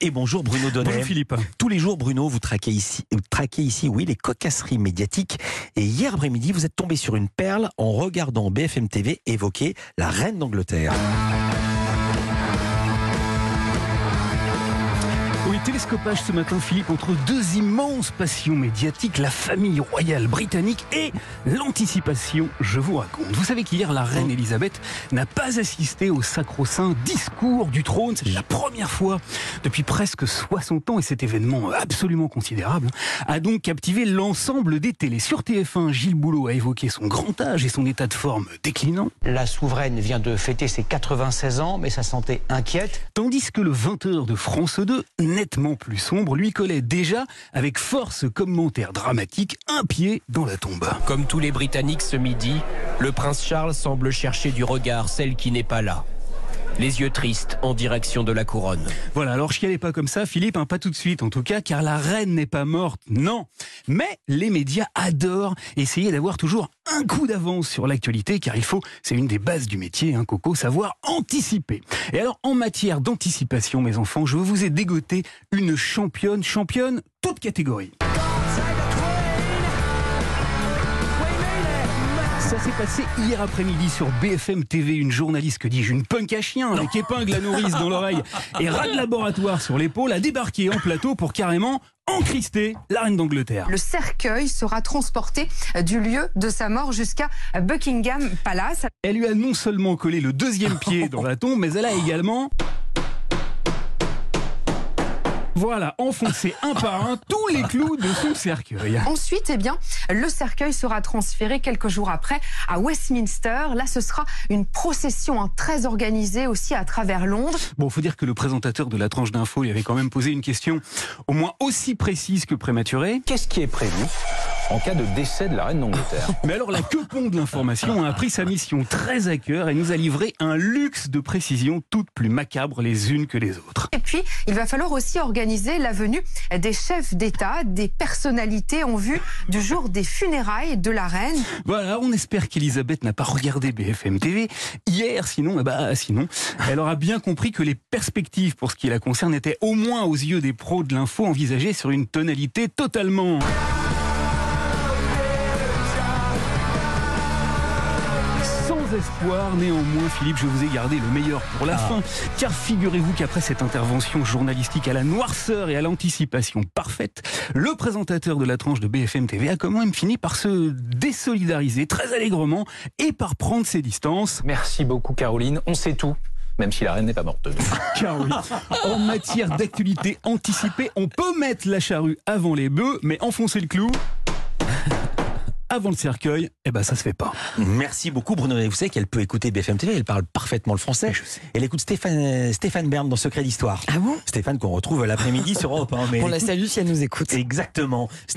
Et bonjour Bruno Donnet. Bonjour Philippe. Tous les jours, Bruno, vous traquez ici, vous traquez ici, oui, les cocasseries médiatiques. Et hier après-midi, vous êtes tombé sur une perle en regardant BFM TV évoquer la reine d'Angleterre. Oui, télescopage ce matin, Philippe, entre deux immenses passions médiatiques, la famille royale britannique et l'anticipation, je vous raconte. Vous savez qu'hier, la reine Elisabeth n'a pas assisté au sacro-saint discours du trône. C'est la première fois depuis presque 60 ans et cet événement absolument considérable a donc captivé l'ensemble des télés. Sur TF1, Gilles Boulot a évoqué son grand âge et son état de forme déclinant. La souveraine vient de fêter ses 96 ans, mais sa santé inquiète. Tandis que le 20h de France 2, nettement plus sombre, lui collait déjà, avec force commentaire dramatique, un pied dans la tombe. Comme tous les Britanniques ce midi, le prince Charles semble chercher du regard celle qui n'est pas là. Les yeux tristes en direction de la couronne. Voilà, alors je chialez pas comme ça, Philippe, hein, pas tout de suite en tout cas, car la reine n'est pas morte, non. Mais les médias adorent essayer d'avoir toujours un coup d'avance sur l'actualité, car il faut, c'est une des bases du métier, hein, Coco, savoir anticiper. Et alors, en matière d'anticipation, mes enfants, je vous ai dégoté une championne, championne, toute catégorie. S'est passé hier après-midi sur BFM TV. Une journaliste, que dis-je, une punk à chien avec épingle à nourrice dans l'oreille et rat de laboratoire sur l'épaule a débarqué en plateau pour carrément encrister la reine d'Angleterre. Le cercueil sera transporté du lieu de sa mort jusqu'à Buckingham Palace. Elle lui a non seulement collé le deuxième pied dans la tombe, mais elle a également voilà, enfoncé un par un tous les clous de son cercueil. Ensuite, eh bien, le cercueil sera transféré quelques jours après à Westminster. Là, ce sera une procession hein, très organisée aussi à travers Londres. Bon, faut dire que le présentateur de la tranche d'info lui avait quand même posé une question au moins aussi précise que prématurée. Qu'est-ce qui est prévu? En cas de décès de la reine d'Angleterre. Mais alors la quepon de l'information a pris sa mission très à cœur et nous a livré un luxe de précisions toutes plus macabres les unes que les autres. Et puis, il va falloir aussi organiser la venue des chefs d'État, des personnalités en vue du jour des funérailles de la reine. Voilà, on espère qu'Elisabeth n'a pas regardé BFM TV hier, sinon, eh bah, sinon, elle aura bien compris que les perspectives pour ce qui la concerne étaient au moins aux yeux des pros de l'info envisagées sur une tonalité totalement... espoir. Néanmoins, Philippe, je vous ai gardé le meilleur pour la ah. fin. Car figurez-vous qu'après cette intervention journalistique à la noirceur et à l'anticipation parfaite, le présentateur de la tranche de BFM TV a quand même fini par se désolidariser très allègrement et par prendre ses distances. Merci beaucoup, Caroline. On sait tout même si la reine n'est pas morte. Car oui, en matière d'actualité anticipée, on peut mettre la charrue avant les bœufs, mais enfoncer le clou avant le cercueil, eh ben ça se fait pas. Merci beaucoup Bruno. Vous savez qu'elle peut écouter BFM TV, elle parle parfaitement le français. Elle écoute Stéphane, Stéphane Bern dans Secret d'Histoire. Ah bon? Stéphane qu'on retrouve l'après-midi sur Europe 1. On la salue si elle nous écoute. Exactement.